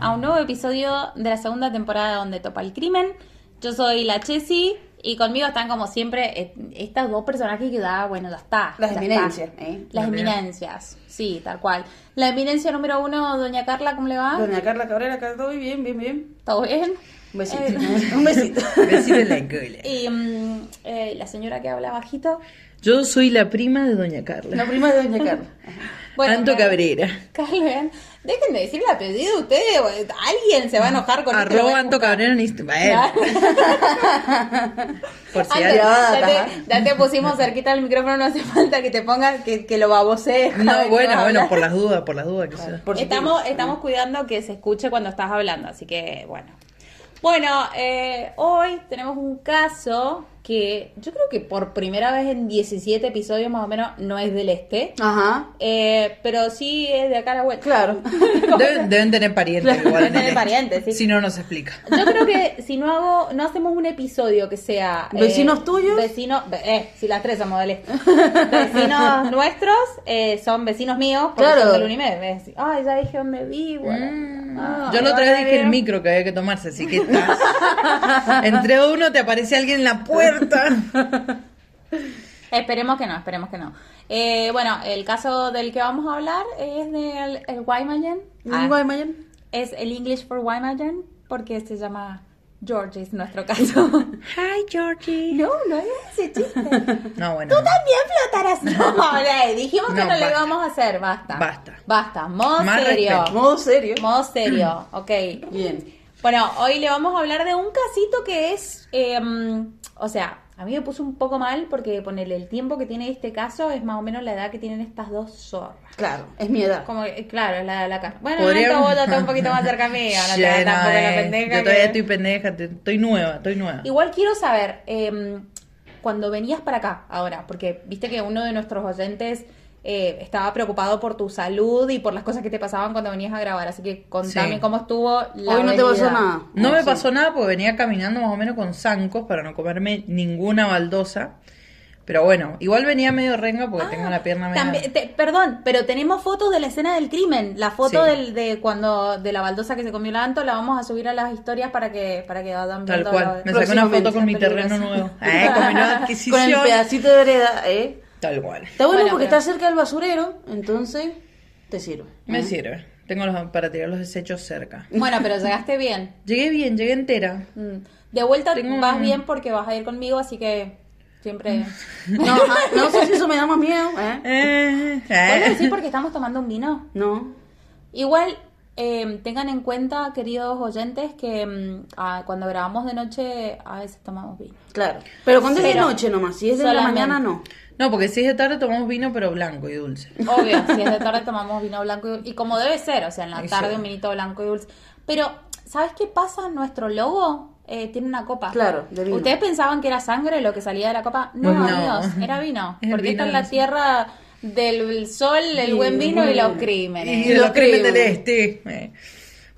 a un nuevo episodio de la segunda temporada donde topa el crimen. Yo soy la Chessy y conmigo están como siempre eh, estas dos personajes que da, bueno, ya está. Las ya eminencias, está. ¿eh? Las También. eminencias, sí, tal cual. La eminencia número uno, doña Carla, ¿cómo le va? Doña Carla Cabrera, acá todo bien, bien, bien. ¿Todo bien? Un besito. Eh, Un besito. Besito en la cola. y mm, eh, la señora que habla bajito. Yo soy la prima de Doña Carla. La prima de Doña Carla. Bueno, Anto Cabrera. Carla, dejen de decir el apellido de ustedes. o- Alguien se va a enojar con Arroba Anto. Cabrera en Instagram. Por si Antes, ya, te, ajá. ya te pusimos cerquita del micrófono, no hace falta que te pongas, que, que lo babosees. No, bueno, bueno, por las dudas, por las dudas que sea. Por si estamos, estamos cuidando que se escuche cuando estás hablando, así que bueno. Bueno, eh, hoy tenemos un caso que yo creo que por primera vez en 17 episodios más o menos no es del este, Ajá. eh, pero sí es de acá a la vuelta. Claro. Deben, deben tener parientes. Claro. igual en Deben tener parientes, sí. Si no, no se explica. Yo creo que si no hago, no hacemos un episodio que sea eh, ¿Vecinos tuyos? vecinos, eh, si las tres somos del este. vecinos nuestros eh, son vecinos míos, porque Claro. son del Unimed. Ay, ya dije dónde vivo. Mm. Ah, Yo la otra vez dije el micro que había que tomarse, así que estás. Entre uno te aparece alguien en la puerta. Esperemos que no, esperemos que no. Eh, bueno, el caso del que vamos a hablar es del el Guaymallén. Ah, ¿Un Guaymallén? es el English for Guaymallén porque se llama George, es nuestro caso. Hi, Georgie. no, no es ese chiste. No, bueno. Tú también flotarás. No, le dijimos que No, no, lo basta. íbamos a hacer. Basta. Basta. Basta. Modo Más serio. respeto. Modo serio. Modo serio. Ok. Bien. Bueno, hoy le vamos a hablar de un casito que es. eh, o sea, a mí me puso un poco mal porque ponerle el tiempo que tiene este caso es más o menos la edad que tienen estas dos zorras. Claro, es mi edad. Como, que, claro, es la de la cara. Bueno, no, vos ya estás un poquito más cerca mía. No te no, tampoco la pendeja. Yo que- todavía estoy pendeja, estoy nueva, estoy nueva. Igual quiero saber, eh, cuando venías para acá ahora, porque viste que uno de nuestros oyentes eh, estaba preocupado por tu salud y por las cosas que te pasaban cuando venías a grabar, así que contame Sí. cómo estuvo la Hoy no te pasó nada. No me sí. pasó nada porque venía caminando más o menos con zancos para no comerme ninguna baldosa. Pero bueno, igual venía medio renga porque tengo la pierna medio... Ah, También- te- perdón, pero tenemos fotos de la escena del crimen. La foto Sí. del, de cuando de la baldosa que se comió la Anto la vamos a subir a las historias para que para que vayan Tal viendo cual. lo- Me saqué una foto con mi terreno nuevo. Eh, con mi nueva Con el pedacito de vereda, ¿eh? Tal cual. Está bueno, Bueno, porque pero- está cerca del basurero, entonces te sirve. Me ¿eh? sirve. Tengo los, para tirar los desechos cerca. Bueno, pero llegaste bien. Llegué bien, llegué entera. Mm. De vuelta Tengo vas bien porque vas a ir conmigo, así que siempre No, ah, no sé si eso me da más miedo, ¿eh? Eh, eh. ¿Puedo decir porque estamos tomando un vino? No. Igual, eh, tengan en cuenta, queridos oyentes, que ah, cuando grabamos de noche a veces tomamos vino. Claro. Pero cuando es de noche nomás, si es de la mañana no. No, porque si es de tarde tomamos vino, pero blanco y dulce. Obvio, si es de tarde tomamos vino blanco y dulce. Y como debe ser, o sea, en la Y tarde sí. un vinito blanco y dulce. Pero, ¿sabes qué pasa? Nuestro logo eh, tiene una copa. Claro, de vino. ¿Ustedes pensaban que era sangre lo que salía de la copa? No, No. amigos, era vino. Es Porque vino esta es la tierra del sol, el Y buen vino y los crímenes. Y Y los los crímenes del este.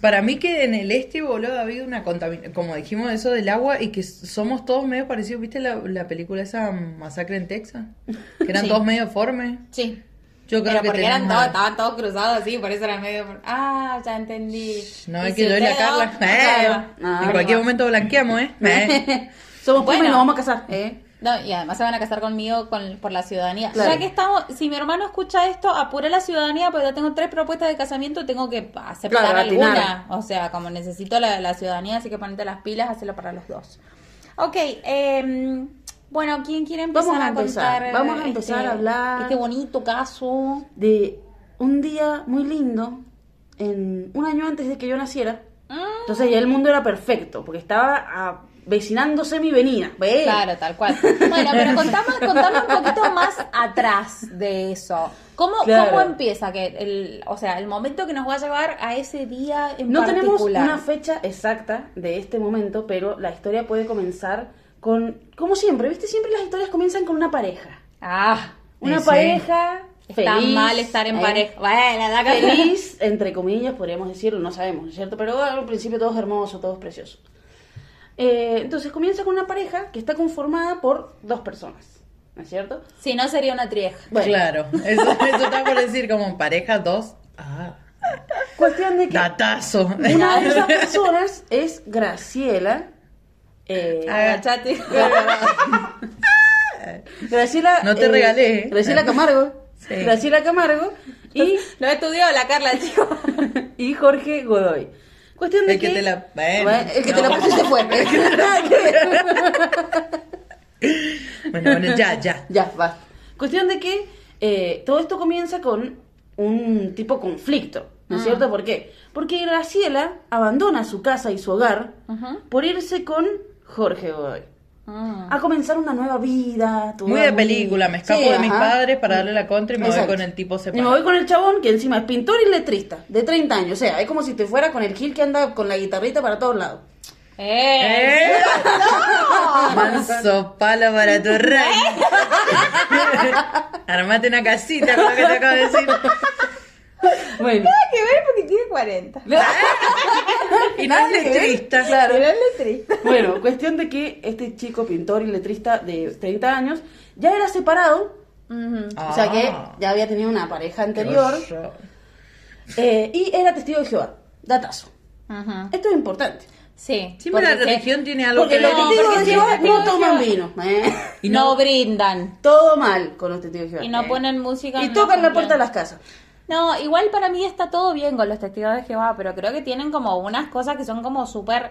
Para mí que en el este, boludo, ha habido una contaminación, como dijimos eso del agua, y que somos todos medio parecidos. ¿Viste la, la película esa Masacre en Texas? Que eran Sí. todos medio formes. Sí. Yo creo Pero que porque eran todos, estaban todos cruzados así, por eso eran medio... Ah, ya entendí. No, es si que yo y la Carla. dos- eh. Ah, en cualquier momento blanqueamos, ¿eh? Eh. Somos bueno. y nos vamos a casar, ¿eh? No, y además se van a casar conmigo con, por la ciudadanía. Claro. Ya que estamos, si mi hermano escucha esto, apuré la ciudadanía porque ya tengo tres propuestas de casamiento, tengo que aceptar Claro, atinar. alguna. O sea, como necesito la, la ciudadanía, así que ponete las pilas, hacerlo para los dos. Ok, eh, bueno, ¿quién quiere empezar Vamos a a, empezar. contar? Vamos a empezar este- a hablar. Este bonito caso. De un día muy lindo, en un año antes de que yo naciera. Mm, Entonces ya el mundo era perfecto, porque estaba avecinándose mi venida. ¿Ve? Claro, tal cual. Bueno, pero contame, contame un poquito más atrás de eso. ¿Cómo, Claro. ¿Cómo empieza? que el, O sea, el momento que nos va a llevar a ese día en No tenemos una fecha exacta de este momento, pero la historia puede comenzar con, como siempre, ¿viste? Siempre las historias comienzan con una pareja. Ah, Una pareja está feliz, mal estar en ¿eh? pareja. Bueno, Feliz, entre comillas, podríamos decirlo, no sabemos, ¿no es cierto? Pero al principio todo es hermoso, todo es precioso. Eh, entonces comienza con una pareja que está conformada por dos personas, ¿no es cierto? Si no, sería una trieja. Bueno. Claro, eso, eso está por decir como pareja dos. Ah, Cuestión de que Datazo. una de esas personas es Graciela. eh, Agachate. Graciela. No te regalé, ¿eh? Graciela Camargo. Sí. Graciela Camargo y, Lo estudió la Carla, chico. y Jorge Godoy. Cuestión de El que te la- bueno, Bueno, el que te la puso se fue. El que. Bueno, bueno, ya, ya. Ya, va. Cuestión de que eh, todo esto comienza con un tipo conflicto, ¿no es cierto? ¿Por qué? Porque Graciela abandona su casa y su hogar por irse con Jorge Godoy. Mm. A comenzar una nueva vida. Muy de película, me escapo Sí, de mis padres para darle la contra y me Exacto. voy con el tipo Y me separado. voy con el chabón que encima es pintor y letrista, de 30 años. O sea, es como si te fuera con el Gil que anda con la guitarrita para todos lados. ¡Eh! ¡Eh! Manso palo para tu rey. Armate una casita con lo que te acabo de decir. Bueno. Nada que ver porque tiene 40. Y no es letrista. Claro. Pero es letrista. Bueno, cuestión de que este chico pintor y letrista de 30 años ya era separado, Ujú. o sea que Ah. ya había tenido una pareja anterior eh, y era testigo de Jehová. Datazo. Ujú. Esto es importante. Sí. Siempre la religión tiene algo Porque que los ver. testigos porque de sí, Jehová los testigos no de toman Jehová. vino. eh. Y no, no- brindan. Todo mal con los testigos de Jehová. Y no eh. ponen música. Y no tocan la puerta de las casas. No, igual para mí está todo bien con los testigos de Jehová, pero creo que tienen como unas cosas que son como súper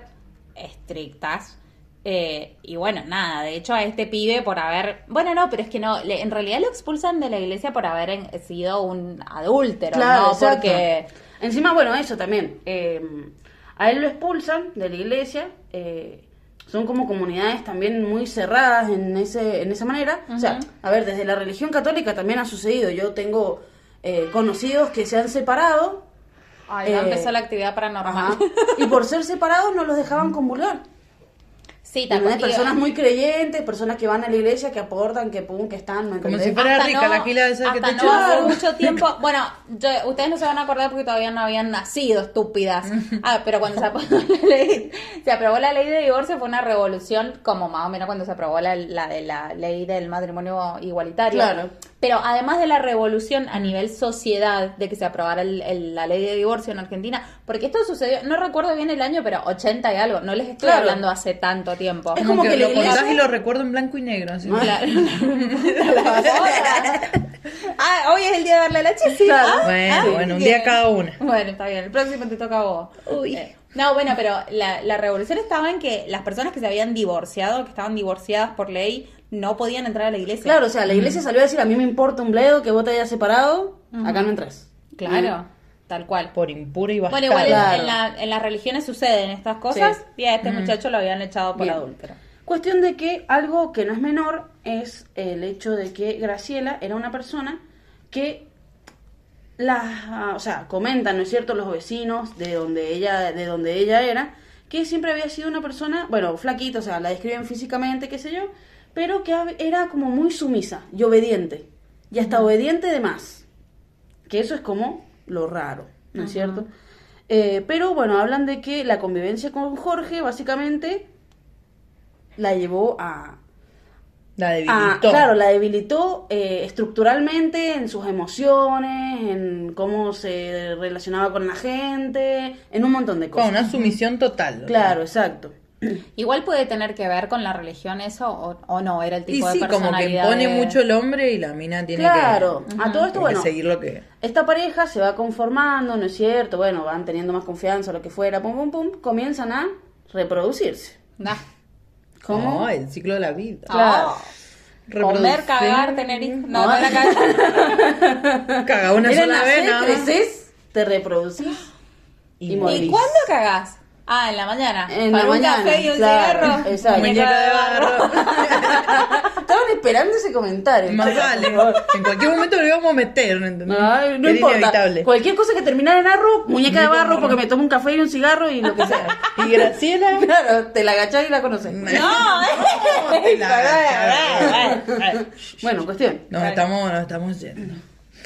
estrictas. Eh, y bueno, nada, de hecho a este pibe por haber... Bueno, no, pero es que no, le- en realidad lo expulsan de la iglesia por haber en- sido un adúltero, Claro, ¿no? exacto. Porque... Encima, bueno, eso también. eh, a él lo expulsan de la iglesia. eh, son como comunidades también muy cerradas en ese en esa manera. O sea, a ver, desde la religión católica también ha sucedido. Yo tengo eh, conocidos que se han separado. Ya Eh, empezó la actividad paranormal. ajá, y por ser separados no los dejaban comulgar. sí, ¿Entendés? cual. Personas muy creyentes, personas que van a la iglesia, que aportan, que pum, que están, ¿me Como si fuera Hasta rica la gila esa que te no hace mucho tiempo. Bueno, yo- ustedes no se van a acordar porque todavía no habían nacido, estúpidas. Ah, pero cuando se aprobó la ley, se aprobó la ley de divorcio fue una revolución, como más o menos cuando se aprobó la, la de la ley del matrimonio igualitario. Claro. Pero además de la revolución a nivel sociedad de que se aprobara el- el- la ley de divorcio en Argentina, porque esto sucedió, no recuerdo bien el año, pero 80 y algo, no les estoy Claro. hablando hace tanto tiempo. Es Como como que, que lo contás iglesia- y lo recuerdo en blanco y negro. Así. Claro. ah, hoy es el día de darle a la chisi. Claro. Ah, Bueno, ah, bueno, un día cada una. Bueno, está bien. El próximo te toca a vos. Uy. Eh, no, bueno, pero la, la revolución estaba en que las personas que se habían divorciado, que estaban divorciadas por ley, no podían entrar a la iglesia. Claro, o sea, la iglesia salió a decir, a mí me importa un bledo que vos te hayas separado, acá no entras. Claro, tal cual. Por impura y Bueno, bastarda. igual en- Claro. en, la- en las religiones suceden estas cosas Sí. y a este muchacho lo habían echado por adúltero. Cuestión de que algo que no es menor es el hecho de que Graciela era una persona que las, o sea, comentan, ¿no es cierto?, los vecinos de donde ella, de donde ella era, que siempre había sido una persona, bueno, flaquita, o sea, la describen físicamente, qué sé yo, pero que era como muy sumisa y obediente, y hasta obediente de más, que eso es como lo raro, ¿no es cierto? Eh, pero bueno, hablan de que la convivencia con Jorge básicamente la llevó a, La a- debilitó. claro, la debilitó eh, estructuralmente en sus emociones, en cómo se relacionaba con la gente, en un montón de Con cosas. una sumisión total. Claro, exacto. Igual puede tener que ver con la religión eso o, o no, era el Y tipo de sí, como que personalidad. de- mucho el hombre y la mina tiene Claro, que, a todo esto, bueno, seguir lo que... esta pareja se va conformando, ¿no es cierto? Bueno, van teniendo más confianza, lo que fuera, pum, pum, pum, comienzan a reproducirse. Nah. ¿Cómo? No, el ciclo de la vida. Claro. Ah. Comer, cagar, tener hijos. No, No. no era cagar. Caga una sola vez, nada más. te reproducís Y y. ¿Y cuándo cagás? Ah, en la mañana. En Para la un mañana, café y un claro, cigarro. exacto. Muñeca de barro. Estaban esperando ese comentario. Más vale. En cualquier momento lo íbamos a meter, ¿no entendés? Ay, no Era importa. inevitable. Cualquier cosa que terminara en arro, muñeca de barro porque me tomo un café y un cigarro y lo que sea. Y Graciela... claro, te la agachás y la conoces. No, Te la- Bueno, cuestión. Nos estamos, nos estamos yendo.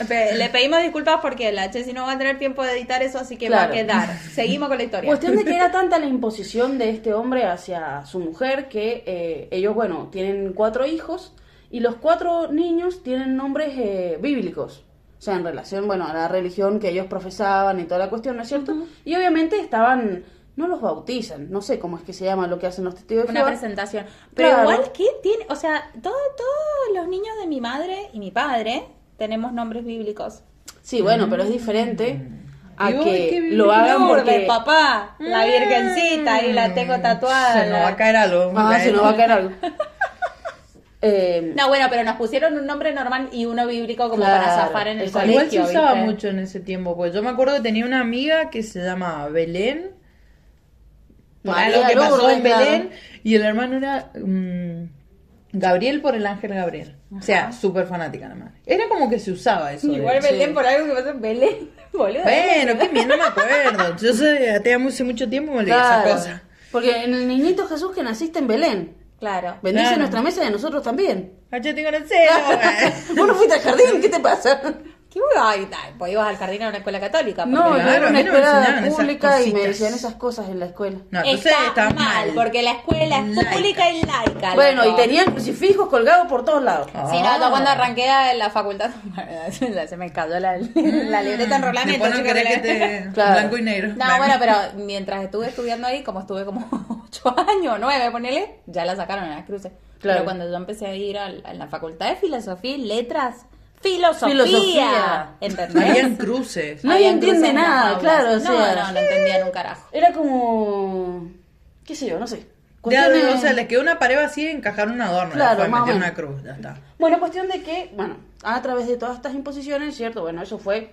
Le pedimos disculpas porque la Chessy no va a tener tiempo de editar eso, así que Claro. va a quedar. Seguimos con la historia. Cuestión de que era tanta la imposición de este hombre hacia su mujer que eh, ellos, bueno, tienen cuatro hijos y los cuatro niños tienen nombres eh, bíblicos. O sea, en relación, bueno, a la religión que ellos profesaban y toda la cuestión, ¿no es cierto? Y obviamente estaban, no los bautizan, no sé cómo es que se llama lo que hacen los testigos de Una Jehová. presentación. Pero Claro. igual, ¿qué tiene? O sea, todo, todos los niños de mi madre y mi padre tenemos nombres bíblicos. Sí, bueno, pero es diferente a Y que lo hagan Lourdes, porque... papá, la virgencita, ahí la tengo tatuada. Se nos va a caer algo. Ah, se nos va a caer algo. Eh, No, bueno, pero nos pusieron un nombre normal y uno bíblico como Claro, para zafar en el colegio. Igual se usaba ¿viste? mucho en ese tiempo, porque yo me acuerdo que tenía una amiga que se llama Belén, por algo que pasó en. Belén, y el hermano era mm, Gabriel por el ángel Gabriel. O sea, súper fanática la madre. Era como que se usaba eso. de- Igual Belén Sí. por algo que pasó en Belén, boludo. Bueno, qué bien, no me acuerdo. Yo soy atea hace mucho tiempo me olvidé claro, esa cosa. Porque en el niñito Jesús que naciste en Belén, Claro. bendice Claro. nuestra mesa y a nosotros también. Ah, yo tengo el celo, güey. Vos no fuiste al jardín, ¿qué te pasa? ¿Qué ay, ay, pues ibas al jardín a una escuela católica. No, yo Claro, era a una mí no me escuela pública y me decían esas cosas en la escuela. No, entonces está, está mal, mal. porque la escuela es Laica. pública y laica. Bueno, y tenían crucifijos colgados por todos lados. Ah. Sí, no, yo cuando arranqué en la facultad se me cayó la, la libreta en rolamento. Después no querés que te... Claro. Blanco y negro. No, bueno, pero mientras estuve estudiando ahí, como estuve como ocho años, nueve, ponele, ya la sacaron en las cruces. Claro. Pero cuando yo empecé a ir a, la facultad de filosofía y letras, filosofía, Filosofía. ¿entendés? Habían cruces. Nadie Habían entiende nada, claro, o No, sea. no, no entendían un carajo. Era como... qué sé yo, no sé. Ya, Cuestiones- o sea, les quedó una pared vacía y encajaron un adorno. Claro, o metieron una cruz, ya está. Bueno, cuestión de que, bueno, a través de todas estas imposiciones, ¿cierto? Bueno, eso fue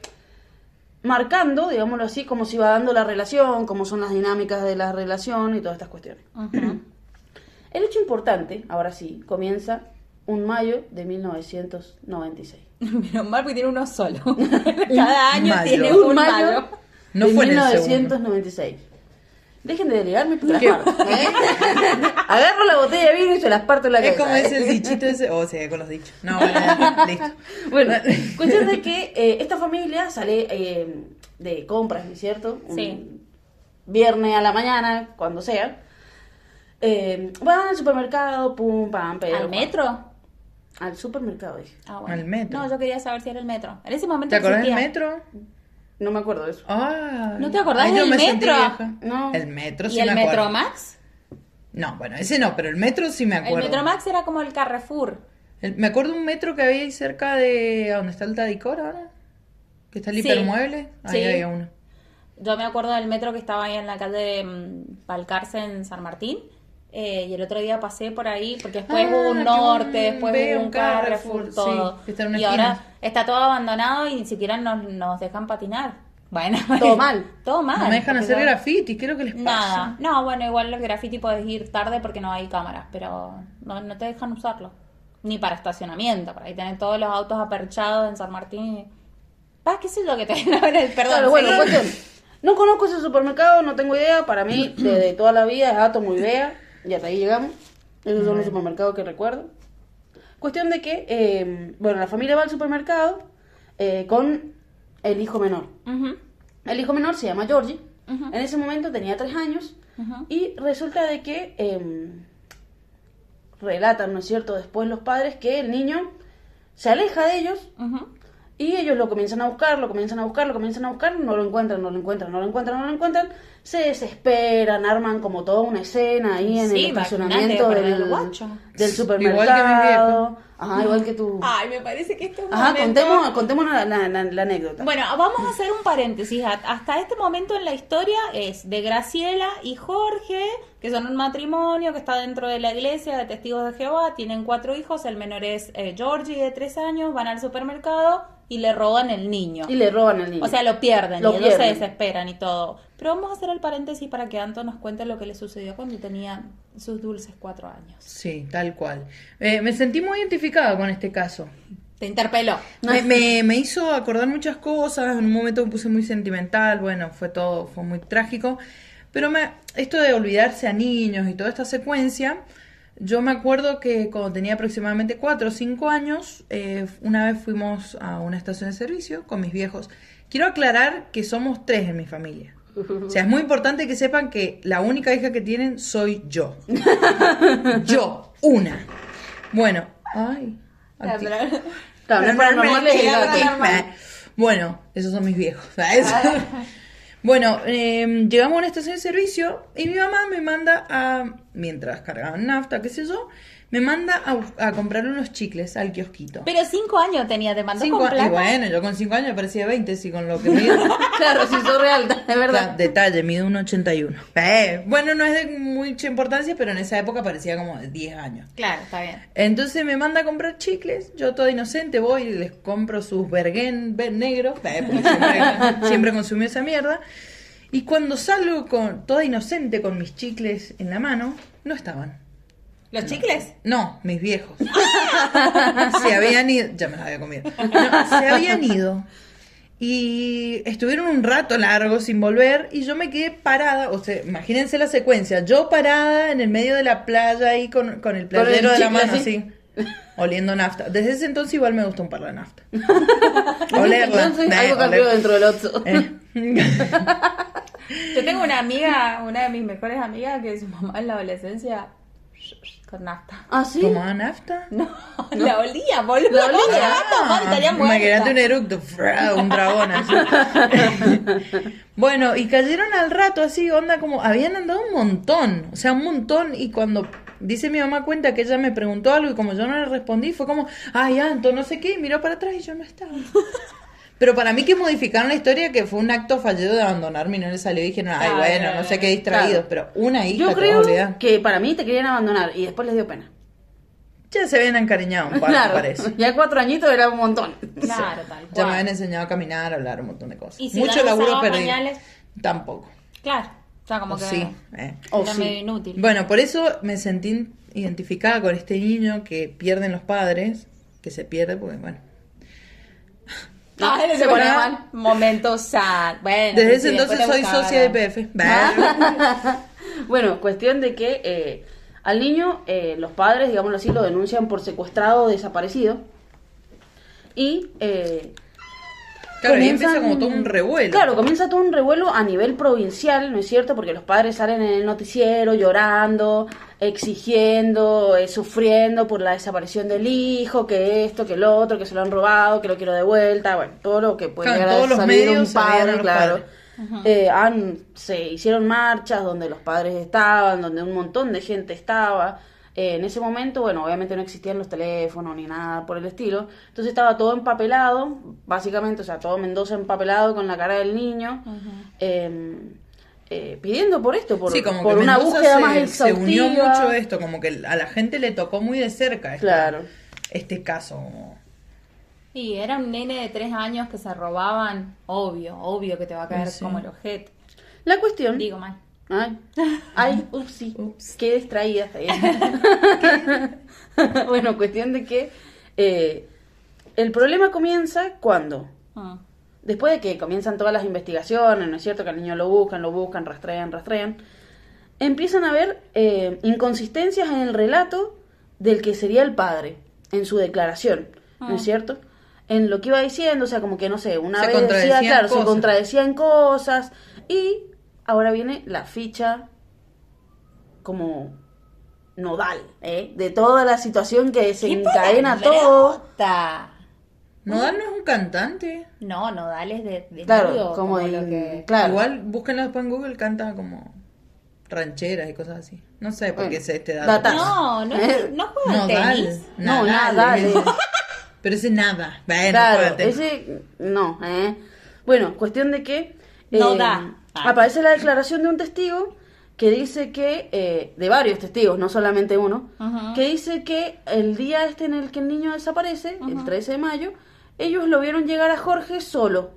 marcando, digámoslo así, cómo se iba dando la relación, cómo son las dinámicas de la relación y todas estas cuestiones. El hecho importante, ahora sí, comienza un mayo de 1996. Menos mal porque tiene uno solo. Cada año mayo. tiene Un un mayo mayo. No de fue en el 1996. Dejen de delegarme parto, ¿eh? Agarro la botella de vino y se las parto en la Es cabeza. como ese dichito ese. O sea, con los dichos. No, bueno, listo. Bueno, cuestión de que eh, esta familia sale eh, de compras, ¿no es cierto? Un Sí. Viernes a la mañana, cuando sea. Eh, van al supermercado, pum, pam, pero. ¿Al metro? Al supermercado, dije. Ah, bueno. Al metro. No, yo quería saber si era el metro. En ese momento ¿Te acordás del metro? No me acuerdo de eso. Ah. ¿No te acordás Ay, del metro? No. El metro ¿Y sí el me acuerdo. Metromax? No, bueno, ese no, pero el metro sí me acuerdo. El Metromax era como el Carrefour. El- me acuerdo un metro que había ahí cerca de... ¿a ¿Dónde está el Tadicor ahora? Que está el Sí. hipermueble. Ahí Sí. había uno. Yo me acuerdo del metro que estaba ahí en la calle mm, Balcarce en San Martín. Eh, y el otro día pasé por ahí porque después Ah, hubo un norte, un- después hubo un Carrefour, Carrefour, todo. sí, que está en una y esquina. ahora está todo abandonado y ni siquiera nos, nos dejan patinar. Bueno, Todo mal. Todo mal. No me dejan hacer graffiti, ¿qué es lo que les pasa? Nada. No, bueno, igual los graffiti puedes ir tarde porque no hay cámaras, pero no, no te dejan usarlo. Ni para estacionamiento. Por ahí tenés todos los autos aperchados en San Martín. Ah, qué sé yo que te el perdón. Claro, bueno, sí. cuestión. No conozco ese supermercado, no tengo idea. Para mí, desde toda la vida es Atomo y Bea. Y hasta ahí llegamos. Esos son los supermercados que recuerdo. Cuestión de que, eh, bueno, la familia va al supermercado eh, con el hijo menor. El hijo menor se llama Georgie. En ese momento tenía tres años. Y resulta de que eh, relatan, ¿no es cierto?, después los padres que el niño se aleja de ellos. Y ellos lo comienzan a buscar, lo comienzan a buscar, lo comienzan a buscar, no lo encuentran, no lo encuentran, no lo encuentran, no lo encuentran, se desesperan, arman como toda una escena ahí en Sí, el estacionamiento del, del Igual que mis supermercado. viejos. Ajá, igual que tú. Ay, me parece que esto es un Ajá, momento- contemos, contemos la, la- la- la anécdota. Bueno, vamos a hacer un paréntesis. Hasta este momento en la historia es de Graciela y Jorge, que son un matrimonio que está dentro de la iglesia de testigos de Jehová, tienen cuatro hijos, el menor es eh, Georgie de tres años, van al supermercado y le roban el niño. y le roban al niño. O sea, lo pierden Lo y ellos se pierden. desesperan y todo. Pero vamos a hacer el paréntesis para que Anto nos cuente lo que le sucedió cuando tenía sus dulces cuatro años. Sí, tal cual. Eh, me sentí muy identificada con este caso. Te interpeló. Me, me- me hizo acordar muchas cosas, en un momento me puse muy sentimental, bueno, fue todo, fue muy trágico, pero me, esto de olvidarse a niños y toda esta secuencia, yo me acuerdo que cuando tenía aproximadamente 4 o 5 años, eh, una vez fuimos a una estación de servicio con mis viejos. Quiero aclarar que somos tres en mi familia. O sea, es muy importante que sepan que la única hija que tienen soy yo. yo, una. Bueno, ay. Bueno, esos son mis viejos. ¿sabes? bueno, eh, llegamos a una estación de servicio y mi mamá me manda a, mientras cargaban nafta, qué sé yo, me manda a, comprar unos chicles al kiosquito. Pero cinco años tenía, te mandó Cinco con y bueno, yo con cinco años parecía 20, sí, con lo que mido. Claro, si sos real, es Claro, verdad. detalle, mido un 81. Eh, bueno, no es de mucha importancia, pero en esa época parecía como de 10 años. Claro, está bien. Entonces me manda a comprar chicles, yo toda inocente voy y les compro sus berguén ver- negros, eh, porque siempre, siempre consumí esa mierda. Y cuando salgo con toda inocente con mis chicles en la mano, no estaban. ¿Los chicles? No, mis viejos. se habían ido, ya me los había comido. No, se habían ido. Y estuvieron un rato largo sin volver y yo me quedé parada, o sea, imagínense la secuencia, yo parada en el medio de la playa ahí con, con el Con el playero de la mano así. así, oliendo nafta. Desde ese entonces igual me gusta un par de nafta. Olerla. Entonces, eh, algo cambió oler- dentro del otro. eh. Yo tengo una amiga, una de mis mejores amigas, que su mamá en la adolescencia con nafta. ¿Ah, sí? ¿Tomaba nafta? No, la olía, boludo. La olía. ¿Cómo la va a tomar? Estaría muerta. Imagínate un eructo, un dragón así. bueno, y cayeron al rato así, onda como, habían andado un montón, o sea, un montón, y cuando dice mi mamá cuenta que ella me preguntó algo y como yo no le respondí, fue como, ay, Anto, no sé qué, y miró para atrás y yo no estaba. Pero para mí que modificaron la historia que fue un acto fallido de abandonarme y no le salió y dijeron, ay, bueno, no sé qué distraídos, claro. pero una hija Yo te vas a creo que para mí te querían abandonar y después les dio pena. Ya se habían encariñado un par, me claro, parece. ya cuatro añitos era un montón. Claro, tal Ya me cual. habían enseñado a caminar, a hablar, un montón de cosas. Y si Mucho laburo perdido. pañales, Tampoco. claro. O sea, como O que sí. eh. O era sí. medio inútil. Bueno, por eso me sentí identificada con este niño que pierden los padres, que se pierde porque, bueno. Ay, se se pone mal. Momento sad. Bueno, Desde ese entonces soy socia de PF. Bueno, cuestión de que eh, al niño eh, los padres, digámoslo así, lo denuncian por secuestrado o desaparecido. Y eh, Claro, y comienzan- empieza como todo un revuelo. Claro, comienza todo un revuelo a nivel provincial, ¿no es cierto? Porque los padres salen en el noticiero llorando, exigiendo, eh, sufriendo por la desaparición del hijo, que esto, que lo otro, que se lo han robado, que lo quiero de vuelta, bueno, todo lo que puede Claro, todos los salir medios un padre, claro. Eh, han, se hicieron marchas donde los padres estaban, donde un montón de gente estaba. Eh, en ese momento, bueno, obviamente no existían los teléfonos ni nada por el estilo. Entonces estaba todo empapelado, básicamente, o sea, todo Mendoza empapelado con la cara del niño, eh, eh, pidiendo por esto, por, sí, como por que una Mendoza búsqueda se, más se exhaustiva. unió mucho esto, como que a la gente le tocó muy de cerca esta- Claro. este caso. como- Y era un nene de tres años que se robaban. Obvio, obvio que te va a caer Sí. como el ojete. La cuestión... Digo mal. Ay, ay, upsi, Ups. qué distraída. bueno, cuestión de que eh, el problema comienza cuando, Ah. Después de que comienzan todas las investigaciones, ¿no es cierto? Que al niño lo buscan, lo buscan, rastrean, rastrean, empiezan a haber eh, inconsistencias en el relato del que sería el padre, en su declaración, ¿no es Ah. cierto? En lo que iba diciendo, o sea, como que no sé, una Se vez decía, claro, se cosas. contradecían cosas, y ahora viene la ficha como nodal, ¿eh? De toda la situación que se ¡Qué encadena todo. Nodal no es un cantante. No, no, dales de, de Claro, nudo, como, como de- lo que... claro. Igual, búsquenlo después en Google, canta como rancheras y cosas así. No sé por qué Bueno, este dato. No, no, no juega al Nodal. tenis. No, nada, eh. eh. Pero ese nada. Bueno, Claro, ese no, ¿eh? Bueno, cuestión de que No eh, da. Ah. aparece la declaración de un testigo que dice que, eh, de varios testigos, no solamente uno, que dice que el día este en el que el niño desaparece, el Ajá. 13 de mayo, ellos lo vieron llegar a Jorge solo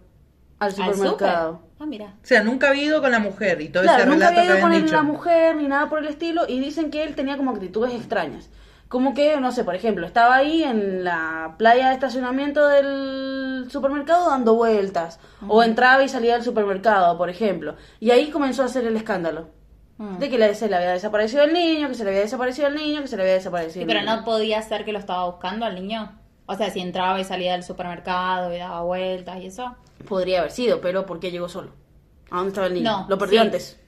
al ¿Al supermercado. Ah, mira. O sea, nunca había ido con la mujer y todo Claro, ese nunca relato había que ido con habían él dicho. la mujer ni nada por el estilo y dicen que él tenía como actitudes extrañas. Como que, no sé, por ejemplo, estaba ahí en la playa de estacionamiento del supermercado dando vueltas. O entraba y salía del supermercado, por ejemplo. Y ahí comenzó a hacer el escándalo. Mm. De que le- se le había desaparecido el niño, que se le había desaparecido el niño, que se le había desaparecido Sí, el pero niño. no podía ser que lo estaba buscando al niño. O sea, si entraba y salía del supermercado y daba vueltas y eso. Podría haber sido, pero ¿por qué llegó solo? ¿A dónde estaba el niño? No, Lo perdió sí. antes.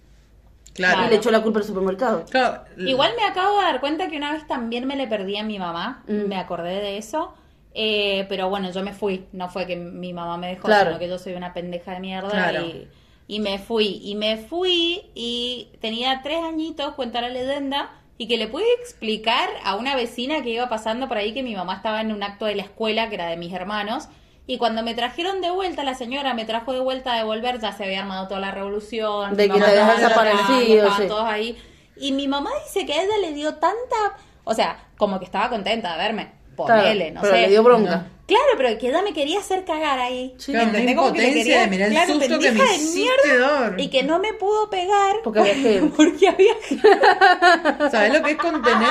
Claro. Y le echó la culpa al supermercado. Claro, Igual me acabo de dar cuenta que una vez también me le perdí a mi mamá. Mm. Me acordé de eso. Eh, pero bueno, yo me fui. No fue que mi mamá me dejó, Claro. sino que yo soy una pendeja de mierda Claro. y, y me fui. Y me fui y tenía tres añitos, cuenta la leyenda, y que le pude explicar a una vecina que iba pasando por ahí que mi mamá estaba en un acto de la escuela, que era de mis hermanos. Y cuando me trajeron de vuelta, la señora me trajo de vuelta a devolver, ya se había armado toda la revolución. De que te habías desaparecido, estaban sí. todos ahí. Y mi mamá dice que a ella le dio tanta, o sea, como que estaba contenta de verme. Ponele, no pero sé. le dio bronca. Claro, pero que ella me quería hacer cagar ahí. Sí. Claro, una. Como que impotencia de mirar el claro, susto que me de hiciste dar. Y que no me pudo pegar. Porque había gente. Porque había gente. ¿Sabes lo que es contener?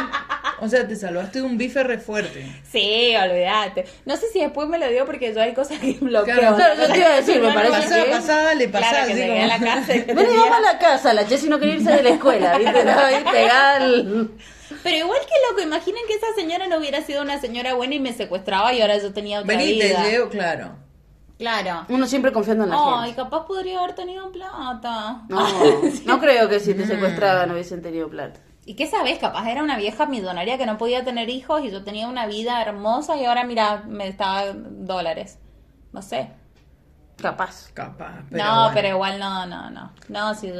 O sea, te salvaste de un bife re fuerte. Sí, olvídate. No sé si después me lo dio porque yo hay cosas que bloqueo. Claro, Claro, yo te iba a decir, me parece Pasá, que- pasá, le pasá. Claro, que como- a la casa vamos a la casa, la Jessie no quería irse de la escuela, ¿viste? Estaba ahí pegada al- Pero igual que loco, imaginen que esa señora no hubiera sido una señora buena y me secuestraba y ahora yo tenía otra Vení, vida. te llevo, claro. Claro. Uno siempre confiando en la Ay, gente. capaz podría haber tenido plata. No, no creo que si te secuestraban hubiesen tenido plata. ¿Y qué sabes? Capaz era una vieja millonaria que no podía tener hijos y yo tenía una vida hermosa y ahora mira, me estaba dólares. No sé. Capaz. Capaz. Pero no, bueno. pero igual no, no, no. No, si yo,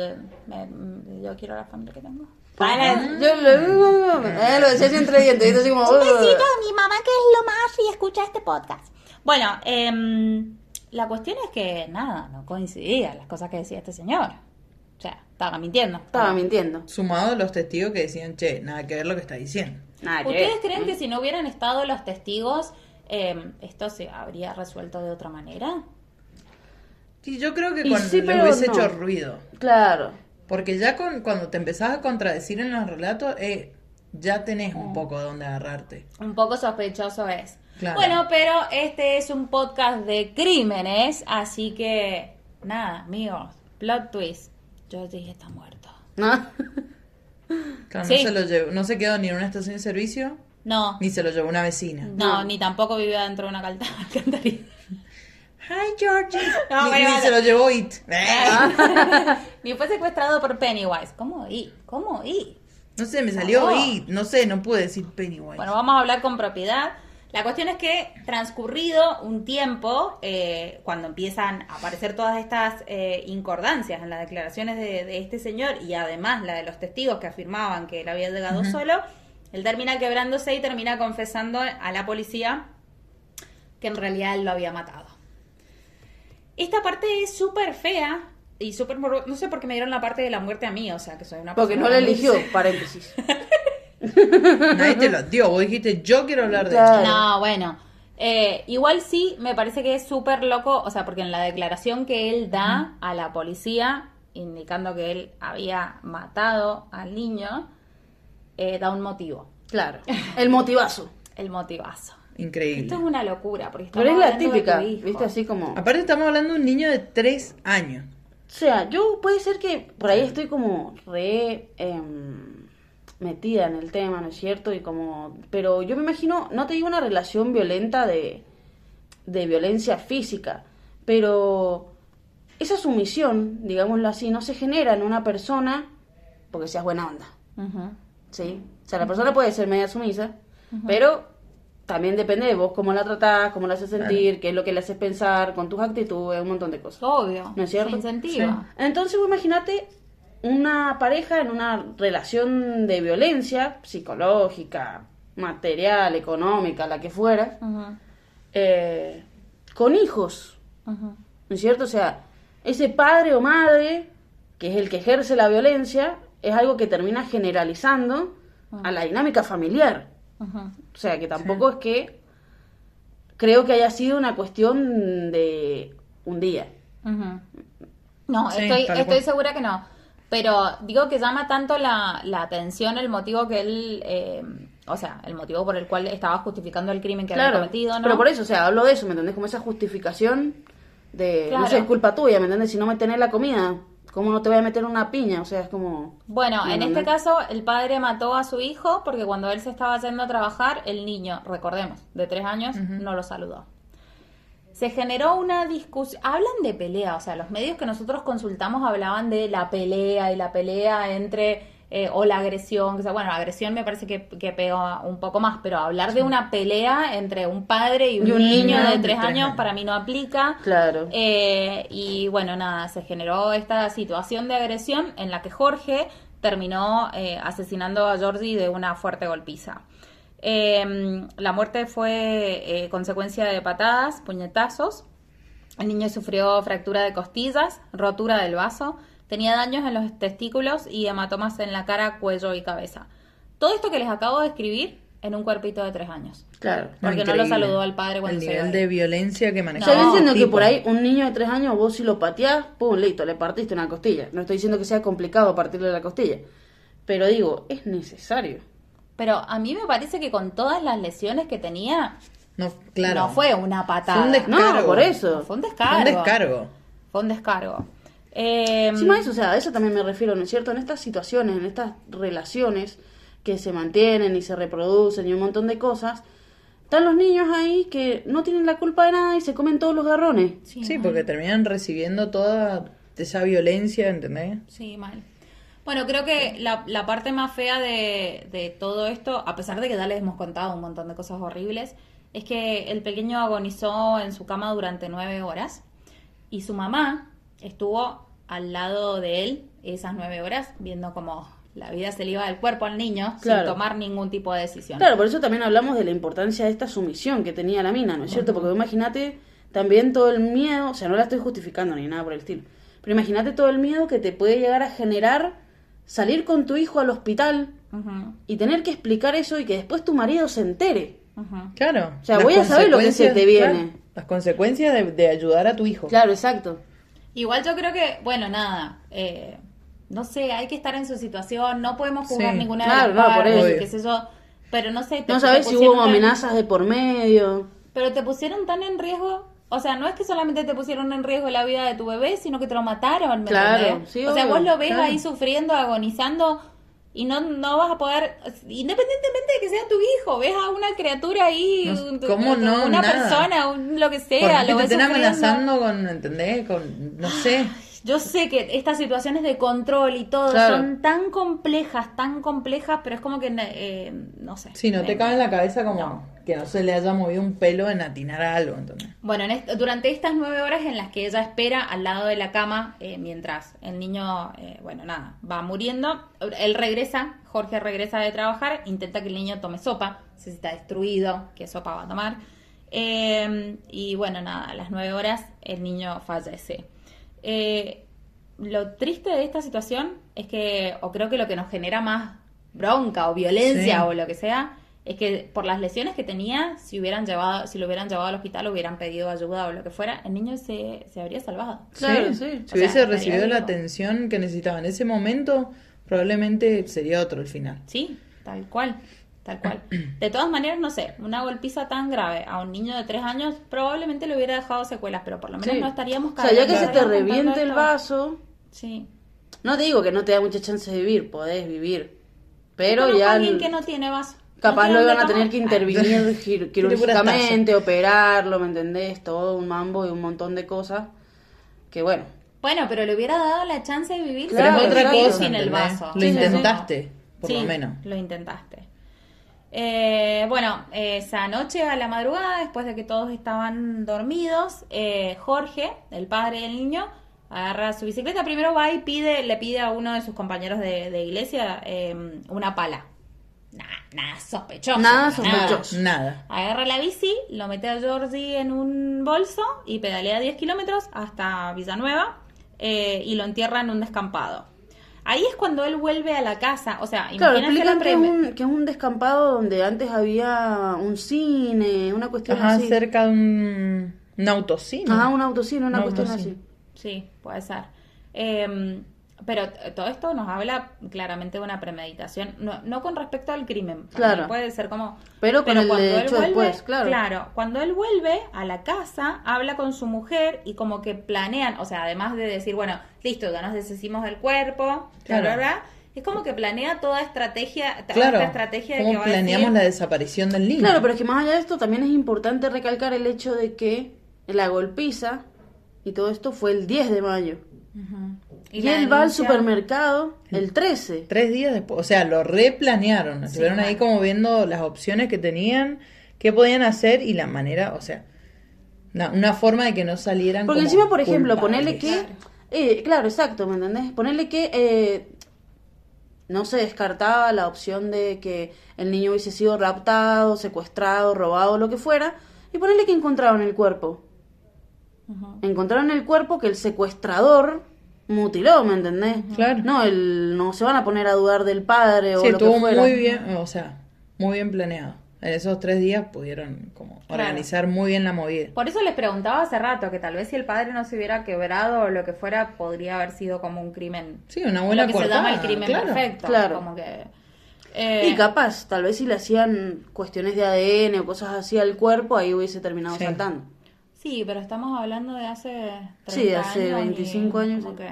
me- yo quiero la familia que tengo. Yo lo, eh, lo decía así entre dientes, ¿viste? así como... Un besito a mi mamá que es lo más y escucha este podcast. Bueno, em, la cuestión es que nada, no coincidían las cosas que decía este señor. O sea, estaba mintiendo. Estaba mintiendo. Sumado a los testigos que decían, che, nada que ver lo que está diciendo. Nada que ¿Ustedes ver. creen que si no hubieran estado los testigos, em, esto se habría resuelto de otra manera? Sí, yo creo que con sí, le hubiese no. hecho ruido. Claro. Porque ya con, cuando te empezás a contradecir en los relatos, eh, ya tenés Mm. un poco de dónde agarrarte. Un poco sospechoso es. Claro. Bueno, pero este es un podcast de crímenes, así que nada, amigos, plot twist. Yo dije está muerto. ¿No? Claro, Sí. no, se lo llevó- no se quedó ni en una estación de servicio, No, ni se lo llevó una vecina. no, No. ni tampoco vivía dentro de una calta- alcantarilla. Hi, Georgie. No, ni, bueno, ni se lo llevó It. Ni fue secuestrado por Pennywise. ¿Cómo y? ¿Cómo y? No sé, me salió Oh. It. No sé, no pude decir Pennywise. Bueno, vamos a hablar con propiedad. La cuestión es que transcurrido un tiempo, eh, cuando empiezan a aparecer todas estas eh, incordancias en las declaraciones de, de este señor y además la de los testigos que afirmaban que él había llegado solo, él termina quebrándose y termina confesando a la policía que en realidad él lo había matado. Esta parte es súper fea y súper... No sé por qué me dieron la parte de la muerte a mí, o sea, que soy una Porque no la eligió, paréntesis. Nadie te lo dio. Vos dijiste, yo quiero hablar de Claro. esto. No, bueno. Eh, igual sí, me parece que es súper loco, o sea, porque en la declaración que él da a la policía, indicando que él había matado al niño, eh, da un motivo, Claro. El motivazo. el motivazo. Increíble. Esto es una locura, porque Pero es la típica. ¿viste? Así como... Aparte estamos hablando de un niño de tres años. O sea, yo puede ser que por ahí estoy como re em, metida en el tema, ¿no es cierto? Y como, pero yo me imagino, no te digo una relación violenta de, de violencia física, pero esa sumisión, digámoslo así, no se genera en una persona porque seas buena onda. ¿sí? O sea, la persona puede ser media sumisa, pero también depende de vos cómo la tratás, cómo la haces sentir, qué es lo que le haces pensar, con tus actitudes, un montón de cosas. Obvio. ¿No es cierto? Se incentiva. Entonces, vos imagínate una pareja en una relación de violencia psicológica, material, económica, la que fuera, eh, con hijos. ¿no es cierto? O sea, ese padre o madre, que es el que ejerce la violencia, es algo que termina generalizando a la dinámica familiar. O sea, que tampoco es que creo que haya sido una cuestión de un día. No, Sí, estoy, estoy segura que no. Pero digo que llama tanto la, la atención el motivo que él, eh, o sea, el motivo por el cual estaba justificando el crimen que había cometido, ¿no? pero por eso, o sea, hablo de eso, ¿me entendés? Como esa justificación de, no sé, es culpa tuya, ¿me entendés? Si no me tenés la comida, ¿cómo no te voy a meter una piña? O sea, es como... Bueno, ¿me en este caso, el padre mató a su hijo porque cuando él se estaba yendo a trabajar, el niño, recordemos, de tres años, no lo saludó. Se generó una discusión, hablan de pelea, o sea, los medios que nosotros consultamos hablaban de la pelea y la pelea entre eh, o la agresión, que sea, bueno, la agresión me parece que, que pega un poco más, pero hablar de una pelea entre un padre y un, Y un niño, niño de tres años años. para mí no aplica. Claro. Eh, y bueno, nada, se generó esta situación de agresión en la que Jorge terminó eh, asesinando a Georgie de una fuerte golpiza. Eh, la muerte fue consecuencia de patadas, puñetazos. El niño sufrió fractura de costillas, rotura del vaso, tenía daños en los testículos y hematomas en la cara, cuello y cabeza. Todo esto que les acabo de escribir en un cuerpito de tres años. Claro. Porque no lo Increíble. saludó al padre cuando El se nivel iba. de violencia que manejaba. No, entiendo que tipo. por ahí un niño de tres años, vos si lo pateás, pum, listo, le partiste una costilla. No estoy diciendo que sea complicado partirle la costilla. Pero digo, es necesario. Pero a mí me parece que con todas las lesiones que tenía, No, claro. no fue una patada. Fue un descargo. No, por eso. Fue un Fue descargo. un descargo. Fue un descargo. Eh, de eso, o sea, a eso también me refiero, ¿no es cierto? En estas situaciones, en estas relaciones que se mantienen y se reproducen y un montón de cosas, están los niños ahí que no tienen la culpa de nada y se comen todos los garrones. sí, Sí, porque terminan recibiendo toda esa violencia, ¿entendés? Sí, mal. Bueno, creo que la, la parte más fea de, de todo esto, a pesar de que ya les hemos contado un montón de cosas horribles, es que el pequeño agonizó en su cama durante nueve horas y su mamá estuvo al lado de él esas nueve horas viendo cómo la vida se le iba del cuerpo al niño Claro. sin tomar ningún tipo de decisión. Claro, por eso también hablamos de la importancia de esta sumisión que tenía la mina, ¿no es cierto? Porque imagínate también todo el miedo, o sea, no la estoy justificando ni nada por el estilo, pero imagínate todo el miedo que te puede llegar a generar salir con tu hijo al hospital y tener que explicar eso y que después tu marido se entere. Claro. O sea, Las voy a saber lo que se te viene. claro, las consecuencias de, de ayudar a tu hijo. Claro, exacto. Igual yo creo que, bueno, nada, eh, no sé, hay que estar en su situación, no podemos juzgar Sí, ninguna claro, de las no, partes, qué sé yo, pero no sé. te- No sabes si hubo tan- amenazas de por medio. Pero te pusieron tan en riesgo, o sea, no es que solamente te pusieron en riesgo la vida de tu bebé, sino que te lo mataron, ¿me Claro, sí, o sea, obvio, vos lo ves claro. ahí sufriendo, agonizando, y no, no vas a poder, independientemente de que sea tu hijo, ves a una criatura ahí, un- ¿cómo no? una Nada. persona, un- lo que sea, lo te estén amenazando con, ¿entendés? Con, no sé. Yo sé que estas situaciones de control y todo Claro. son tan complejas, tan complejas, pero es como que, eh, no sé. Si no te cabe en la cabeza como No. Que no se le haya movido un pelo en atinar a algo, ¿entendés? Bueno, en est- durante estas nueve horas en las que ella espera al lado de la cama, eh, mientras el niño, eh, bueno, nada, va muriendo, él regresa, Jorge regresa de trabajar, intenta que el niño tome sopa, si está destruido, ¿qué sopa va a tomar? Eh, y bueno, nada, a las nueve horas el niño fallece. Eh, lo triste de esta situación es que, o creo que lo que nos genera más bronca o violencia Sí. o lo que sea, es que por las lesiones que tenía, si hubieran llevado, si lo hubieran llevado al hospital, hubieran pedido ayuda o lo que fuera, el niño se, se habría salvado. Claro, Sí. sí. Si O hubiese recibido la atención que necesitaba en ese momento, probablemente sería otro el final. Sí, tal cual, tal cual. De todas maneras, no sé, una golpiza tan grave a un niño de tres años probablemente le hubiera dejado secuelas, pero por lo menos Sí. no estaríamos O sea, ya que se te reviente el vaso, Sí. no te digo que no te da mucha chance de vivir, podés vivir. Pero ya alguien el- que no tiene vaso. Capaz No lo iban a tener que intervenir quir- quirúrgicamente, operarlo, ¿me entendés? Todo un mambo y un montón de cosas. Que bueno, Bueno, pero le hubiera dado la chance de vivir Claro, Pero es sin- otra cosa, sin el vaso. Lo Sí, sí, sí. intentaste, por Sí, lo menos. Lo intentaste. Eh, bueno, esa noche a la madrugada, después de que todos estaban dormidos, eh, Jorge, el padre del niño, agarra su bicicleta. Primero va y pide, le pide a uno de sus compañeros de, de iglesia eh, una pala. Nada, nada sospechoso. Nada sospechoso. Nada. Agarra la bici, lo mete a Georgie en un bolso y pedalea 10 kilómetros hasta Villanueva eh, y lo entierra en un descampado. Ahí es cuando él vuelve a la casa, o sea, claro, explican la que es, un, que es un descampado donde antes había un cine, una cuestión Ajá, así. cerca de un, un autocine. Ajá, un autocine, una Un cuestión autocine. así. Sí, puede ser. Eh, pero todo esto nos habla claramente de una premeditación, no, no con respecto al crimen. Claro. Puede ser como... Pero con el cuando él hecho después, claro. cuando él vuelve a la casa, habla con su mujer y como que planean, o sea, además de decir, bueno, listo, ya nos deshicimos del cuerpo, Claro. bla, bla, es como que planea toda estrategia, toda Claro. esta estrategia de que ¿Cómo va a planeamos decir- la desaparición del niño? Claro, pero es que más allá de esto también es importante recalcar el hecho de que la golpiza y todo esto fue el 10 de mayo. Ujú. Y él va al supermercado el 13. Tres días después, o sea, lo replanearon. Sí, Estuvieron ahí como viendo las opciones que tenían, qué podían hacer y la manera, o sea, una, una forma de que no salieran. Porque como encima, por ejemplo, culpables. ponerle que... Claro. Eh, claro, exacto, ¿me entendés? Ponerle que eh, no se descartaba la opción de que el niño hubiese sido raptado, secuestrado, robado, lo que fuera, y ponerle que encontraron el cuerpo. Encontraron el cuerpo que el secuestrador mutiló, ¿me entendés? Claro. No, el, no se van a poner a dudar del padre o Sí, lo que estuvo fuera. muy bien, o sea, muy bien planeado. En esos tres días pudieron como Claro. organizar muy bien la movida. Por eso les preguntaba hace rato que tal vez si el padre no se hubiera quebrado o lo que fuera, podría haber sido como un crimen. Sí, una buena lo que se llama el crimen claro. perfecto. Claro. Como que. eh, Y capaz, tal vez si le hacían cuestiones de ADN o cosas así al cuerpo, ahí hubiese terminado Sí. saltando. Sí, pero estamos hablando de hace 30 Sí, de hace años y 25 años, como sí. que-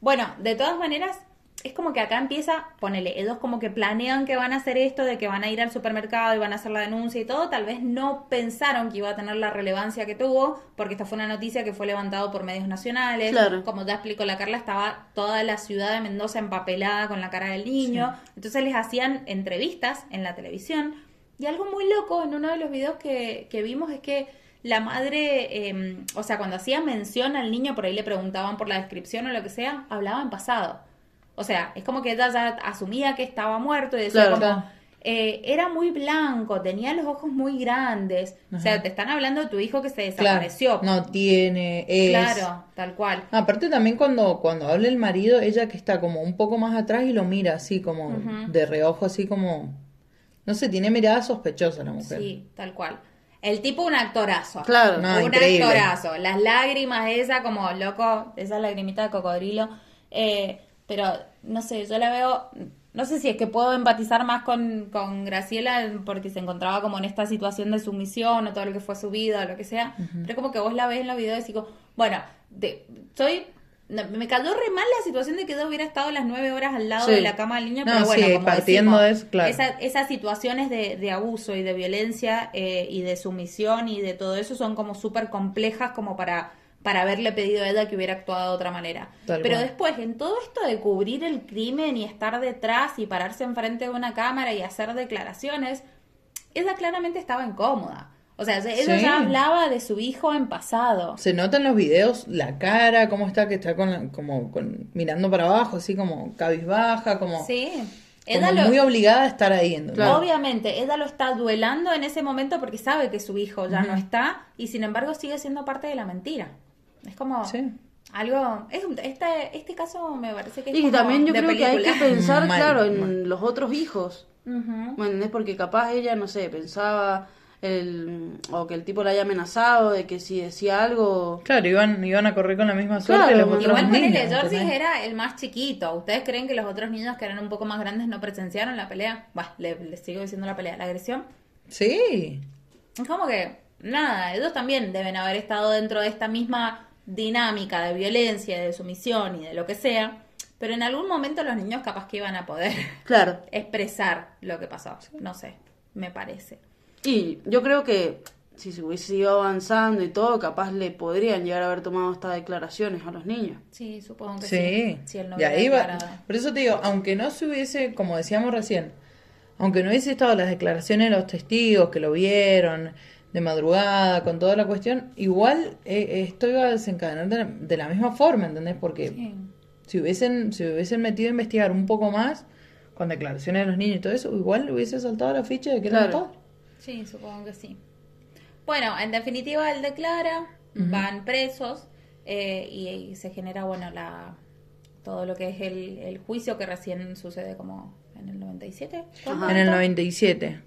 Bueno, de todas maneras, es como que acá empieza, ponele, ellos como que planean que van a hacer esto, de que van a ir al supermercado y van a hacer la denuncia y todo, tal vez no pensaron que iba a tener la relevancia que tuvo, porque esta fue una noticia que fue levantado por medios nacionales, Claro. como ya explicó la Carla, estaba toda la ciudad de Mendoza empapelada con la cara del niño, entonces les hacían entrevistas en la televisión, y algo muy loco en uno de los videos que, que vimos es que la madre, eh, o sea, cuando hacía mención al niño, por ahí le preguntaban por la descripción o lo que sea, hablaba en pasado. O sea, es como que ella ya asumía que estaba muerto y decía Claro. como, Claro. eh, era muy blanco, tenía los ojos muy grandes. O sea, te están hablando de tu hijo que se Claro, desapareció. no tiene, es. Claro, tal cual. Aparte también cuando, cuando habla el marido, ella que está como un poco más atrás y lo mira así como de reojo, así como... No sé, tiene mirada sospechosa la mujer. Sí, tal cual. El tipo un actorazo. Claro. No, un increíble. actorazo. Las lágrimas, esa como loco, esa lagrimita de cocodrilo. Eh, pero no sé, yo la veo. No sé si es que puedo empatizar más con, con Graciela porque se encontraba como en esta situación de sumisión o todo lo que fue su vida o lo que sea. Pero como que vos la ves en los videos y digo, bueno, de, soy. Me cayó re mal la situación de que yo hubiera estado las nueve horas al lado Sí. de la cama del niño, No, pero bueno, sí, como partiendo decimos, de eso, claro. esa- esas situaciones de, de abuso y de violencia eh, y de sumisión y de todo eso son como súper complejas como para, para haberle pedido a ella que hubiera actuado de otra manera. Tal Pero cual. después, en todo esto de cubrir el crimen y estar detrás y pararse enfrente de una cámara y hacer declaraciones, ella claramente estaba incómoda. O sea, ella Sí. ya hablaba de su hijo en pasado. Se nota en los videos la cara, cómo está, que está con, la- como con, mirando para abajo, así como cabizbaja, como, Sí. como Ella lo, muy obligada a estar ahí. ¿entendés? Claro. Obviamente, ella lo está duelando en ese momento porque sabe que su hijo ya no está y sin embargo sigue siendo parte de la mentira. Es como Sí. algo... Es, un- este, este caso me parece que es Y como también yo de creo que hay que pensar, Mal, claro, en los otros hijos. Ujú. ¿Me entendés? Porque capaz ella, no sé, pensaba el, o que el tipo la haya amenazado de que si decía algo... Claro, iban, iban a correr con la misma suerte Claro, los otros Igual ponele, era el más chiquito. ¿Ustedes creen que los otros niños que eran un poco más grandes no presenciaron la pelea? Bah, le, le sigo diciendo la pelea, la agresión. Sí, Es como que, nada, ellos también deben haber estado dentro de esta misma dinámica de violencia, de sumisión y de lo que sea, pero en algún momento los niños capaz que iban a poder Claro. expresar lo que pasó. No sé, me parece. Y yo creo que si se hubiese ido avanzando y todo, capaz le podrían llegar a haber tomado estas declaraciones a los niños. Sí, supongo que sí. sí. Si él no y hubiera ahí va. declarado. Por eso te digo, aunque no se hubiese, como decíamos recién, aunque no hubiese estado las declaraciones de los testigos que lo vieron de madrugada, con toda la cuestión, igual eh, esto iba a desencadenar de la, de la misma forma, ¿entendés? Porque Sí. si hubiesen, si hubiesen metido a investigar un poco más, con declaraciones de los niños y todo eso, igual hubiese saltado la ficha de que era Claro. todo. Sí, supongo que sí. Bueno, en definitiva él declara, van presos eh, y, y se genera, bueno, la todo lo que es el, el juicio que recién sucede como en el 97. ¿cuánto? Ajá. En el 97.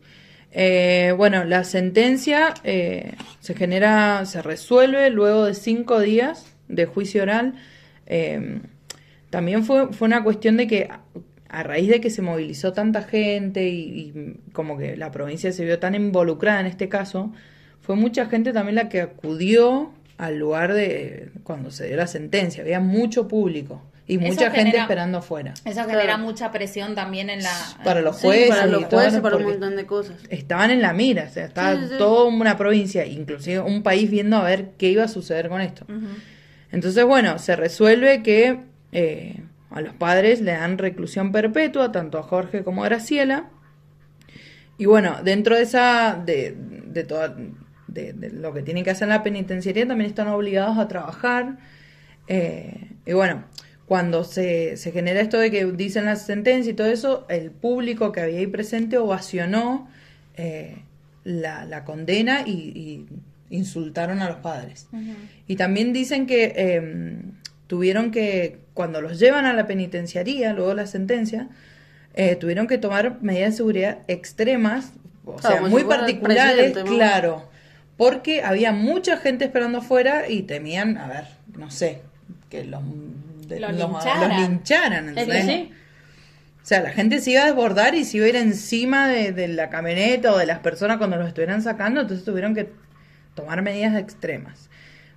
Eh, bueno, la sentencia eh, se genera, se resuelve luego de cinco días de juicio oral. Eh, también fue, fue una cuestión de que a, raíz de que se movilizó tanta gente y, y como que la provincia se vio tan involucrada en este caso, fue mucha gente también la que acudió al lugar de cuando se dio la sentencia. Había mucho público y Eso mucha gente genera- esperando afuera. Eso genera mucha presión también en la... Para los Sí, jueces para y los todo, jueces, para un porque- montón de cosas. estaban en la mira, o sea, estaba Sí, sí, sí. toda una provincia, inclusive un país viendo a ver qué iba a suceder con esto. Entonces, bueno, se resuelve que eh, a los padres le dan reclusión perpetua, tanto a Jorge como a Graciela. Y bueno, dentro de esa, de, de, toda, de, de lo que tienen que hacer en la penitenciaría, también están obligados a trabajar. Eh, y bueno, cuando se, se genera esto de que dicen la sentencia y todo eso, el público que había ahí presente ovacionó eh, la, la condena y, y insultaron a los padres. Y también dicen que eh, tuvieron que, cuando los llevan a la penitenciaría, luego la sentencia, eh, tuvieron que tomar medidas de seguridad extremas, o Claro, sea, muy si particulares, claro, porque había mucha gente esperando afuera y temían, a ver, no sé, que los, de- Los los- lincharan. los lincharan, sí. O sea, la gente se iba a desbordar y se iba a ir encima de, de la camioneta o de las personas cuando los estuvieran sacando, entonces tuvieron que tomar medidas extremas.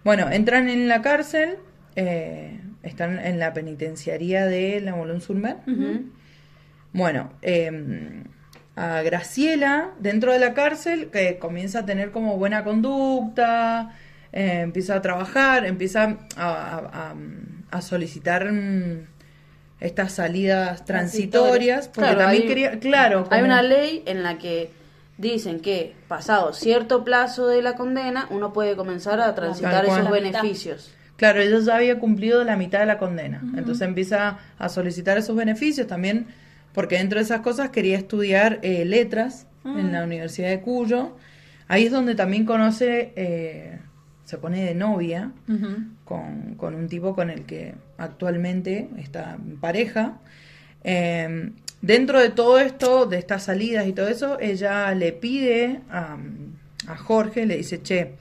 Bueno, entran en la cárcel, eh, están en la penitenciaría de la Molón-Surmer. Ujú. Bueno, eh, a Graciela, dentro de la cárcel, que comienza a tener como buena conducta, eh, empieza a trabajar, empieza a, a- a- a solicitar mm, estas salidas transitorias, porque Claro, también hay- quería, claro, Hay una ley en la que dicen que pasado cierto plazo de la condena, uno puede comenzar a transitar esos beneficios. Claro, ella ya había cumplido la mitad de la condena. Entonces empieza a solicitar esos beneficios también, porque dentro de esas cosas quería estudiar eh, letras en la Universidad de Cuyo. Ahí es donde también conoce, eh, se pone de novia con, con un tipo con el que actualmente está en pareja. Eh, dentro de todo esto, de estas salidas y todo eso, ella le pide a, a Jorge, le dice, che,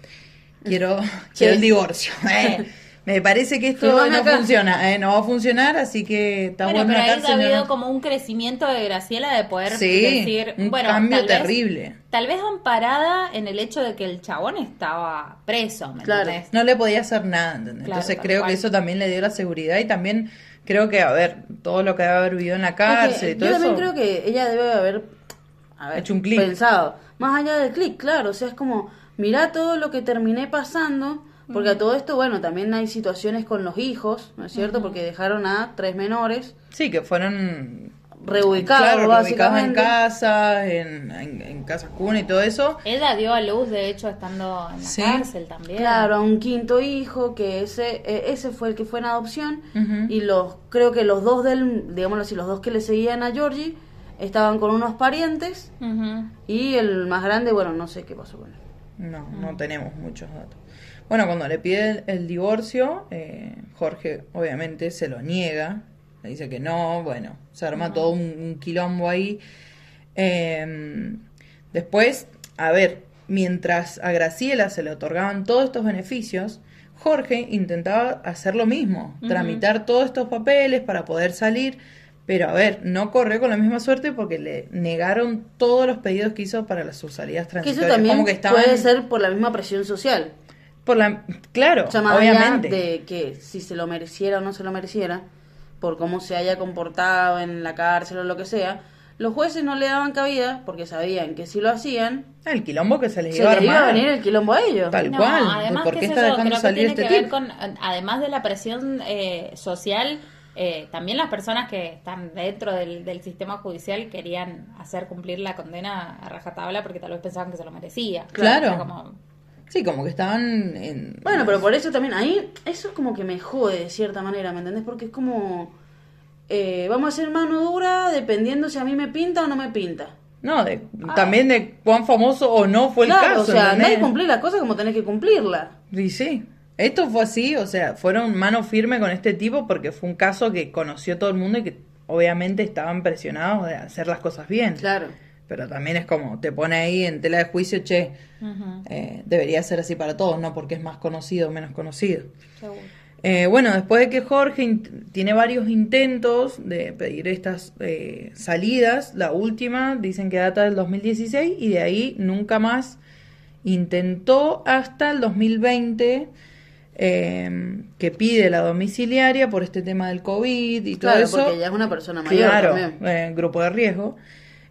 quiero, quiero el divorcio. Me parece que esto no acá. funciona, eh, no va a funcionar, así que está Bueno, pero ahí ha habido como un crecimiento de Graciela de poder Sí, decir, un bueno, cambio tal vez- terrible. tal vez amparada en el hecho de que el chabón estaba preso, ¿me Claro. entendés? no le podía hacer nada, ¿entendés? Claro, Entonces creo cual. que eso también le dio la seguridad y también creo que, a ver, todo lo que debe haber vivido en la Es que cárcel y todo yo también eso. creo que ella debe haber, haber Hecho un clic. pensado, más allá del clic, claro, o sea, es como, mirá todo lo que terminé pasando, porque a todo esto, bueno, también hay situaciones con los hijos, ¿no es cierto? Porque dejaron a tres menores Sí, que fueron reubicados, claro, reubicados en básicamente. casa, en, en, en casas cuna y todo eso. Ella dio a luz, de hecho, estando en la Sí. cárcel también. Claro, a un quinto hijo, que ese eh, ese fue el que fue en adopción, y los creo que los dos del, digámoslo así, los dos que le seguían a Georgie estaban con unos parientes, Ujú. y el más grande, bueno, no sé qué pasó con él. No, no tenemos muchos datos. Bueno, cuando le pide el, divorcio, eh, Jorge obviamente se lo niega, le dice que no, bueno, se arma todo un, un quilombo ahí. Eh, después, a ver, mientras a Graciela se le otorgaban todos estos beneficios, Jorge intentaba hacer lo mismo, tramitar todos estos papeles para poder salir, pero a ver, no corrió con la misma suerte porque le negaron todos los pedidos que hizo para las sus salidas Que eso transitorias. también Como que estaban puede ser por la misma presión social. Por la claro, O sea, más obviamente. allá de que si se lo mereciera o no se lo mereciera, por cómo se haya comportado en la cárcel o lo que sea, los jueces no le daban cabida porque sabían que si lo hacían, El quilombo que se les se iba a les iba a venir el quilombo a ellos. Tal No, cual. además, ¿Por qué qué sé está yo, dejando creo que salir tiene este que ver tipo? con, además de la presión eh, social, eh, también las personas que están dentro del, del sistema judicial querían hacer cumplir la condena a rajatabla porque tal vez pensaban que se lo merecía. Claro. Era como- Sí, como que estaban en Bueno, pero por eso también, ahí, eso es como que me jode de cierta manera, ¿me entendés? Porque es como, eh, vamos a hacer mano dura dependiendo si a mí me pinta o no me pinta. No, de, también de cuán famoso o no fue el Ah. caso. o sea, andá y cumplir las cosas como tenés que cumplirla. Y sí. Esto fue así, o sea, fueron mano firme con este tipo porque fue un caso que conoció todo el mundo y que obviamente estaban presionados de hacer las cosas bien. Claro. Pero también es como, te pone ahí en tela de juicio, che, eh, debería ser así para todos, no porque es más conocido o menos conocido. seguro. Eh, bueno, después de que Jorge tiene varios intentos de pedir estas eh, salidas, la última dicen que data del 2016 y de ahí nunca más intentó hasta el 2020 eh, que pide la domiciliaria por este tema del COVID y todo Claro, eso. porque ya es una persona mayor Claro, también. eh, grupo de riesgo.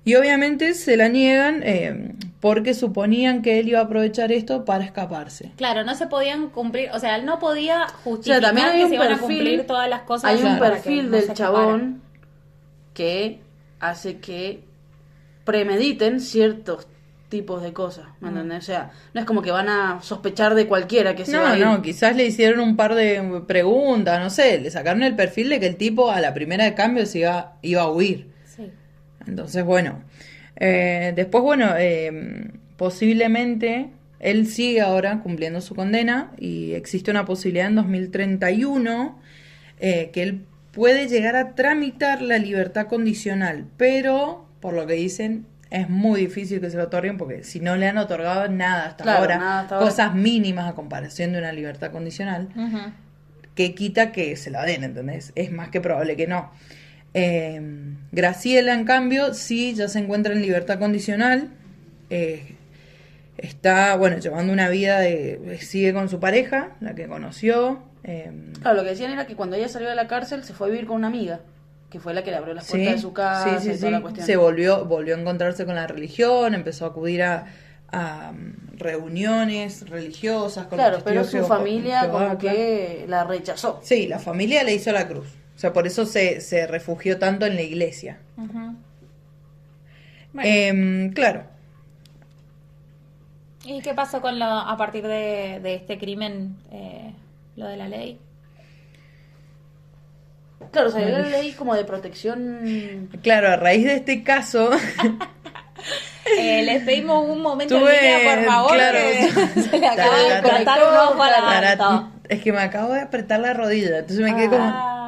Y obviamente se la niegan eh, porque suponían que él iba a aprovechar esto para escaparse. Claro, no se podían cumplir, o sea, él no podía justificar también hay que un se iban a cumplir todas las cosas. Hay un que perfil del chabón que hace que premediten ciertos tipos de cosas, ¿me entendés? O sea, no es como que van a sospechar de cualquiera que se va No, a ir. no, quizás le hicieron un par de preguntas, no sé, le sacaron el perfil de que el tipo a la primera de cambio se iba, iba a huir. Entonces, bueno, eh, después, bueno, eh, posiblemente él sigue ahora cumpliendo su condena y existe una posibilidad en 2031 eh, que él puede llegar a tramitar la libertad condicional, pero por lo que dicen es muy difícil que se lo otorguen porque si no le han otorgado nada hasta Claro, ahora, nada hasta ahora. cosas mínimas a comparación de una libertad condicional, que quita que se la den, ¿entendés? Es más que probable que no. Eh, Graciela, en cambio, sí ya se encuentra en libertad condicional. eh, está, bueno, llevando una vida de. sigue con su pareja, la que conoció. eh, Claro, lo que decían era que cuando ella salió de la cárcel se fue a vivir con una amiga, que fue la que le abrió las sí, puertas de su casa sí, sí, y toda sí. la cuestión. Se volvió, volvió a encontrarse con la religión, empezó a acudir a, a, mm, reuniones religiosas. Con los Claro, pero su familia como que la rechazó. Sí, la familia le hizo la cruz. O sea, por eso se, se refugió tanto en la iglesia. Em, claro. ¿Y qué pasó con lo, a partir de, de este crimen, eh, lo de la ley? Claro, salió la ley como de protección... Claro, a raíz de este caso, Eh, les pedimos un momento Tuve, en línea, por favor, claro, que se le acaba de cortar un ojo a la es que me acabo de apretar la rodilla, entonces me quedé como...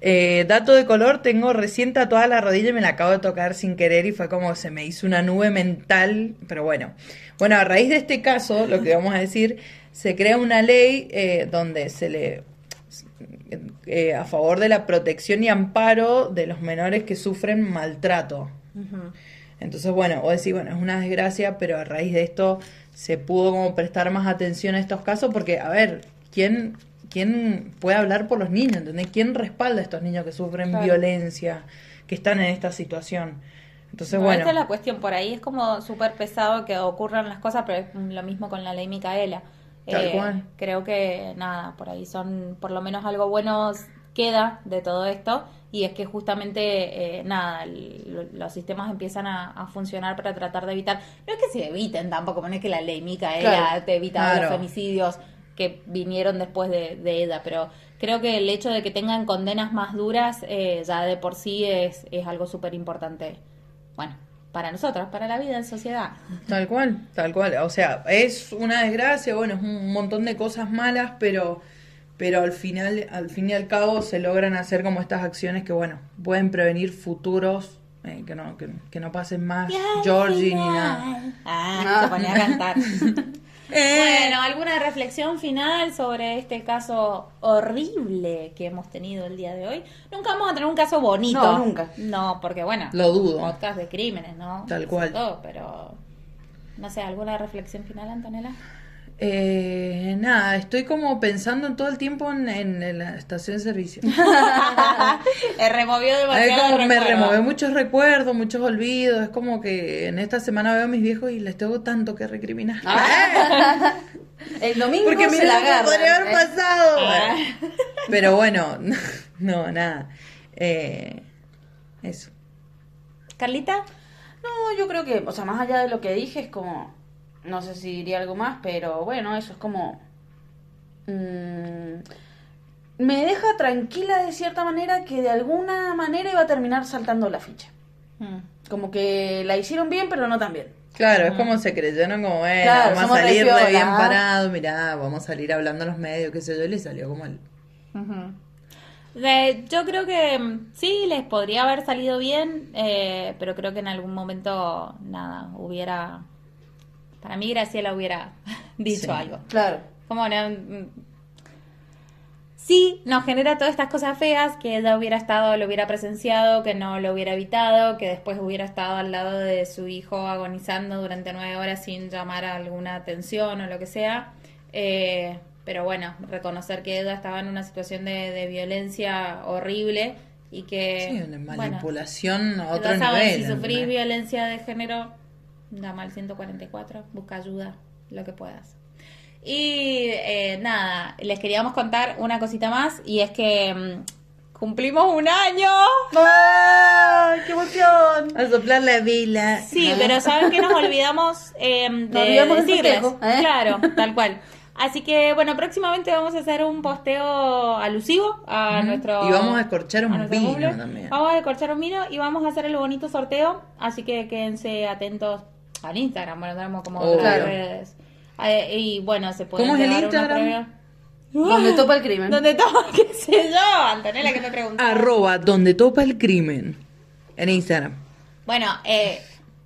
Eh, dato de color, tengo recién tatuada la rodilla y me la acabo de tocar sin querer y fue como se me hizo una nube mental, pero bueno. Bueno, a raíz de este caso, lo que vamos a decir, se crea una ley eh, donde se le... eh, a favor de la protección y amparo de los menores que sufren maltrato. Entonces, bueno, vos decís, bueno, es una desgracia, pero a raíz de esto se pudo como prestar más atención a estos casos, porque, a ver, ¿quién, quién puede hablar por los niños? ¿Entendés? ¿Quién respalda a estos niños que sufren Claro. violencia, que están en esta situación? Entonces, No, bueno, Esa es la cuestión, por ahí es como súper pesado que ocurran las cosas, pero es lo mismo con la ley Micaela. Eh, Tal cual. Creo que nada, por ahí son, por lo menos algo bueno queda de todo esto, y es que justamente, eh, nada, el- los sistemas empiezan a, a funcionar para tratar de evitar, no es que se eviten tampoco, no es que la ley Micaela Claro. te evita los Claro. femicidios que vinieron después de, de EDA, pero creo que el hecho de que tengan condenas más duras eh, ya de por sí es, es algo súper importante bueno, para nosotros, para la vida en sociedad. tal cual, tal cual. O sea, es una desgracia, bueno, es un montón de cosas malas, pero, pero al final, al fin y al cabo, se logran hacer como estas acciones que, bueno, pueden prevenir futuros. eh, que, no, que, que no pasen más Georgie ni nada. Ah, se ponía a cantar. Bueno, ¿alguna reflexión final sobre este caso horrible que hemos tenido el día de hoy? Nunca vamos a tener un caso bonito. No, nunca. No, porque bueno, Lo dudo. podcast de crímenes, ¿no? Tal cual. Todo, pero no sé, ¿alguna reflexión final, Antonella? Eh, nada, estoy como pensando en todo el tiempo en, en- en la estación de servicio. Removió demasiado como me remové muchos recuerdos, muchos olvidos. Es como que en esta semana veo a mis viejos y les tengo tanto que recriminar. El domingo Porque se la agarran, podría haber ¿eh? pasado. Ah. Pero bueno, no, nada. Eh, eso. ¿Carlita? No, yo creo que, o sea, más allá de lo que dije, es como, no sé si diría algo más, pero bueno, eso es como... mm, me deja tranquila de cierta manera que de alguna manera iba a terminar saltando la ficha. Mm. Como que la hicieron bien, pero no tan bien. Claro, es como se creyeron como, bueno, Claro, vamos a salir re bien parados, mirá, vamos a salir hablando a los medios, qué sé yo, y le salió como el... Eh, yo creo que mm, sí, les podría haber salido bien, eh, pero creo que en algún momento, nada, hubiera... Para mí Graciela hubiera dicho Sí. algo. Claro. Como no, mm, sí nos genera todas estas cosas feas que ella hubiera estado, lo hubiera presenciado, que no lo hubiera evitado, que después hubiera estado al lado de su hijo agonizando durante nueve horas sin llamar a alguna atención o lo que sea. Eh, pero bueno, reconocer que ella estaba en una situación de, de violencia horrible y que... Sí, una bueno, manipulación a otro nivel. si sufrís violencia de género, llama al 144, busca ayuda, lo que puedas. Y eh, nada, les queríamos contar una cosita más y es que mm, cumplimos un año. ¡Ay, qué emoción! A soplar la vela. Sí, pero saben que nos olvidamos eh, de olvidamos del decirles. ¿eh? Claro, tal cual. Así que bueno, próximamente vamos a hacer un posteo alusivo a nuestro. Y vamos a descorchar un vino también. Vamos a descorchar un vino y vamos a hacer el bonito sorteo. Así que quédense atentos al Instagram. Bueno, tenemos como otras redes. Eh, y bueno, se pueden ¿Cómo es el Instagram? Donde topa el crimen. ¿Dónde todo? ¿Qué sé yo? Antonella, que me preguntó. Arroba donde topa el crimen. En Instagram. Bueno, eh,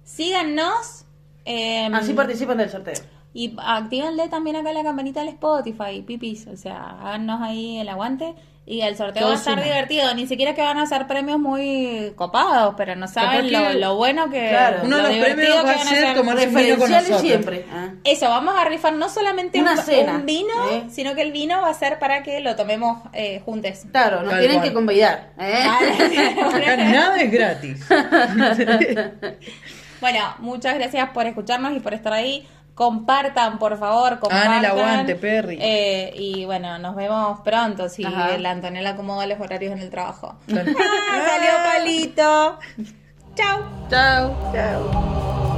síganos. eh, Así participan del sorteo. Y actívenle también acá la campanita del Spotify, pipis. O sea, háganos ahí el aguante. Y el sorteo Todo va a estar suma. divertido. Ni siquiera que van a ser premios muy copados, pero no saben lo, que- lo bueno que. Claro. Uno de lo los premios que va a van ser con Referenciales nosotros. siempre. ah. Eso, vamos a rifar no solamente Una un, cena, un vino, ¿eh? sino que el vino va a ser para que lo tomemos eh, juntos. Claro, nos Tal tienen cual. que convidar. ¿eh? Acá nada es gratis. Bueno, muchas gracias por escucharnos y por estar ahí. Compartan, por favor, compartan. Hagan el aguante, Perry. Eh, y bueno, nos vemos pronto si Ajá. la Antonella acomoda los horarios en el trabajo. Claro. ¡Ah, salió palito! ¡Chao! Chao. Chao.